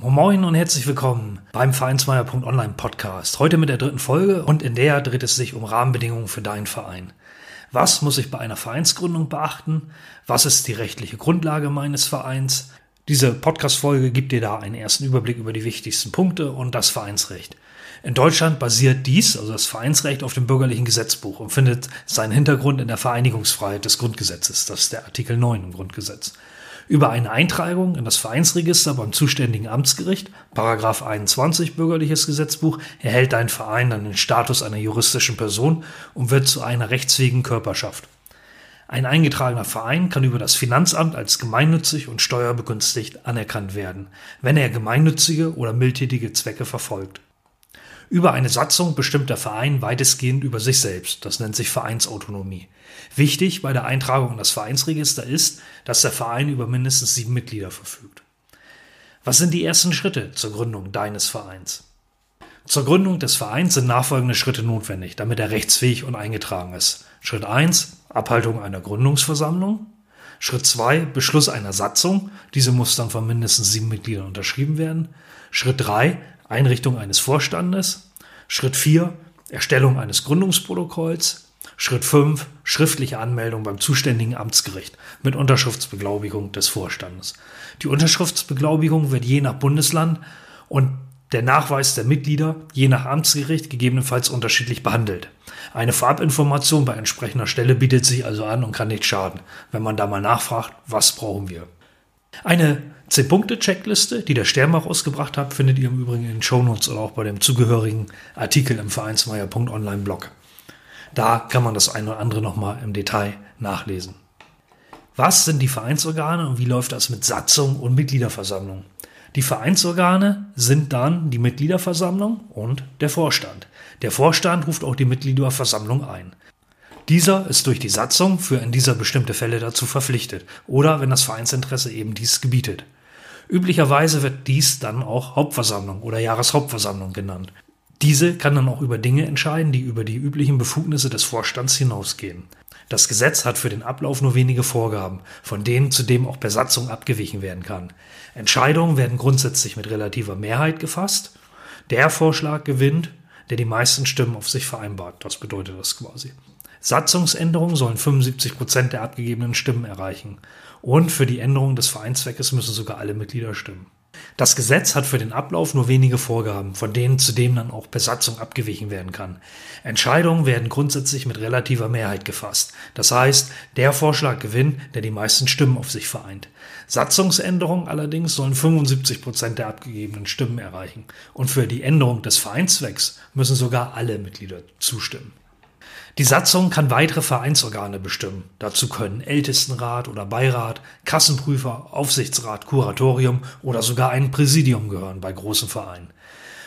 Moin und herzlich willkommen beim Vereinsmeier.online Podcast. Heute mit der dritten Folge und in der dreht es sich um Rahmenbedingungen für deinen Verein. Was muss ich bei einer Vereinsgründung beachten? Was ist die rechtliche Grundlage meines Vereins? Diese Podcast-Folge gibt dir da einen ersten Überblick über die wichtigsten Punkte und das Vereinsrecht. In Deutschland basiert dies, also das Vereinsrecht, auf dem bürgerlichen Gesetzbuch und findet seinen Hintergrund in der Vereinigungsfreiheit des Grundgesetzes. Das ist der Artikel 9 im Grundgesetz über eine Eintragung in das Vereinsregister beim zuständigen Amtsgericht, Paragraph 21 Bürgerliches Gesetzbuch, erhält dein Verein dann den Status einer juristischen Person und wird zu einer rechtsfähigen Körperschaft. Ein eingetragener Verein kann über das Finanzamt als gemeinnützig und steuerbegünstigt anerkannt werden, wenn er gemeinnützige oder mildtätige Zwecke verfolgt. Über eine Satzung bestimmt der Verein weitestgehend über sich selbst. Das nennt sich Vereinsautonomie. Wichtig bei der Eintragung in das Vereinsregister ist, dass der Verein über mindestens sieben Mitglieder verfügt. Was sind die ersten Schritte zur Gründung deines Vereins? Zur Gründung des Vereins sind nachfolgende Schritte notwendig, damit er rechtsfähig und eingetragen ist. Schritt 1, Abhaltung einer Gründungsversammlung. Schritt 2, Beschluss einer Satzung. Diese muss dann von mindestens sieben Mitgliedern unterschrieben werden. Schritt 3, Einrichtung eines Vorstandes. Schritt 4, Erstellung eines Gründungsprotokolls. Schritt 5, schriftliche Anmeldung beim zuständigen Amtsgericht mit Unterschriftsbeglaubigung des Vorstandes. Die Unterschriftsbeglaubigung wird je nach Bundesland und der Nachweis der Mitglieder je nach Amtsgericht gegebenenfalls unterschiedlich behandelt. Eine Vorabinformation bei entsprechender Stelle bietet sich also an und kann nicht schaden, wenn man da mal nachfragt, was brauchen wir. Eine 10-Punkte-Checkliste, die der Sternbach ausgebracht hat, findet ihr im Übrigen in den Shownotes oder auch bei dem zugehörigen Artikel im Vereinsmeier.online-Blog. Da kann man das eine oder andere nochmal im Detail nachlesen. Was sind die Vereinsorgane und wie läuft das mit Satzung und Mitgliederversammlung? Die Vereinsorgane sind dann die Mitgliederversammlung und der Vorstand. Der Vorstand ruft auch die Mitgliederversammlung ein. Dieser ist durch die Satzung für in dieser bestimmte Fälle dazu verpflichtet oder wenn das Vereinsinteresse eben dies gebietet. Üblicherweise wird dies dann auch Hauptversammlung oder Jahreshauptversammlung genannt. Diese kann dann auch über Dinge entscheiden, die über die üblichen Befugnisse des Vorstands hinausgehen. Das Gesetz hat für den Ablauf nur wenige Vorgaben, von denen zudem auch per Satzung abgewichen werden kann. Entscheidungen werden grundsätzlich mit relativer Mehrheit gefasst. Der Vorschlag gewinnt, der die meisten Stimmen auf sich vereinbart. Das bedeutet das quasi. Satzungsänderungen sollen 75 Prozent der abgegebenen Stimmen erreichen. Und für die Änderung des Vereinszweckes müssen sogar alle Mitglieder stimmen. Das Gesetz hat für den Ablauf nur wenige Vorgaben, von denen zudem dann auch per Satzung abgewichen werden kann. Entscheidungen werden grundsätzlich mit relativer Mehrheit gefasst. Das heißt, der Vorschlag gewinnt, der die meisten Stimmen auf sich vereint. Satzungsänderungen allerdings sollen 75 Prozent der abgegebenen Stimmen erreichen. Und für die Änderung des Vereinszwecks müssen sogar alle Mitglieder zustimmen. Die Satzung kann weitere Vereinsorgane bestimmen. Dazu können Ältestenrat oder Beirat, Kassenprüfer, Aufsichtsrat, Kuratorium oder sogar ein Präsidium gehören bei großen Vereinen.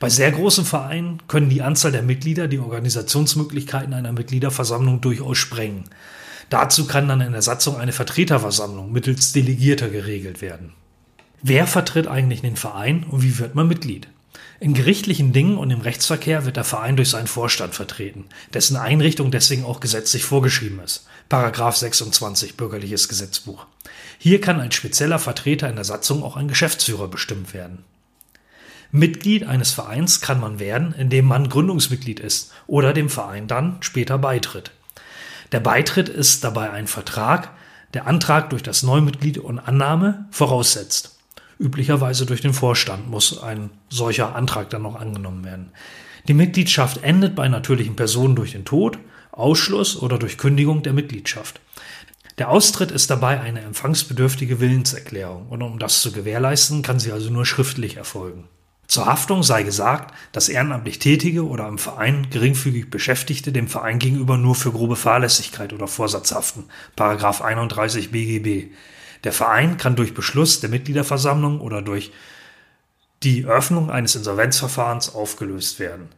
Bei sehr großen Vereinen können die Anzahl der Mitglieder die Organisationsmöglichkeiten einer Mitgliederversammlung durchaus sprengen. Dazu kann dann in der Satzung eine Vertreterversammlung mittels Delegierter geregelt werden. Wer vertritt eigentlich den Verein und wie wird man Mitglied? In gerichtlichen Dingen und im Rechtsverkehr wird der Verein durch seinen Vorstand vertreten, dessen Einrichtung deswegen auch gesetzlich vorgeschrieben ist. Paragraph 26 Bürgerliches Gesetzbuch. Hier kann als spezieller Vertreter in der Satzung auch ein Geschäftsführer bestimmt werden. Mitglied eines Vereins kann man werden, indem man Gründungsmitglied ist oder dem Verein dann später beitritt. Der Beitritt ist dabei ein Vertrag, der Antrag durch das Neumitglied und Annahme voraussetzt. Üblicherweise durch den Vorstand muss ein solcher Antrag dann noch angenommen werden. Die Mitgliedschaft endet bei natürlichen Personen durch den Tod, Ausschluss oder durch Kündigung der Mitgliedschaft. Der Austritt ist dabei eine empfangsbedürftige Willenserklärung und um das zu gewährleisten, kann sie also nur schriftlich erfolgen. Zur Haftung sei gesagt, dass ehrenamtlich Tätige oder im Verein geringfügig Beschäftigte dem Verein gegenüber nur für grobe Fahrlässigkeit oder Vorsatz haften. Paragraph 31 BGB. Der Verein kann durch Beschluss der Mitgliederversammlung oder durch die Öffnung eines Insolvenzverfahrens aufgelöst werden.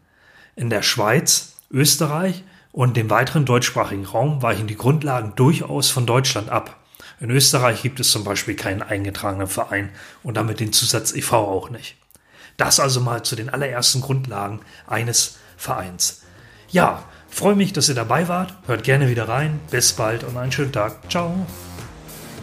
In der Schweiz, Österreich und dem weiteren deutschsprachigen Raum weichen die Grundlagen durchaus von Deutschland ab. In Österreich gibt es zum Beispiel keinen eingetragenen Verein und damit den Zusatz e.V. auch nicht. Das also mal zu den allerersten Grundlagen eines Vereins. Ja, freue mich, dass ihr dabei wart. Hört gerne wieder rein. Bis bald und einen schönen Tag. Ciao.